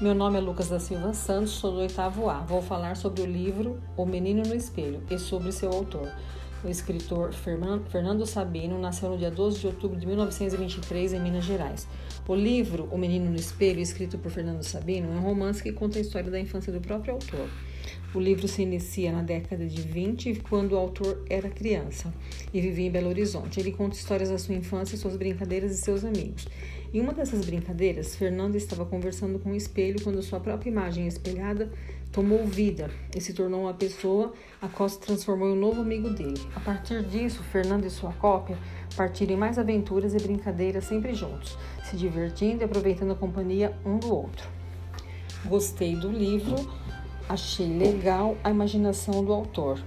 Meu nome é Lucas da Silva Santos, sou do oitavo A. Vou falar sobre o livro O Menino no Espelho e sobre seu autor. O escritor Fernando Sabino nasceu no dia 12 de outubro de 1923 em Minas Gerais. O livro O Menino no Espelho, escrito por Fernando Sabino, é um romance que conta a história da infância do próprio autor. O livro se inicia na década de 20, quando o autor era criança e vivia em Belo Horizonte. Ele conta histórias da sua infância, suas brincadeiras e seus amigos. Em uma dessas brincadeiras, Fernando estava conversando com o espelho quando sua própria imagem espelhada tomou vida e se tornou uma pessoa a qual se transformou em um novo amigo dele. A partir disso, Fernando e sua cópia partiram em mais aventuras e brincadeiras sempre juntos, se divertindo e aproveitando a companhia um do outro. Gostei do livro, achei legal a imaginação do autor.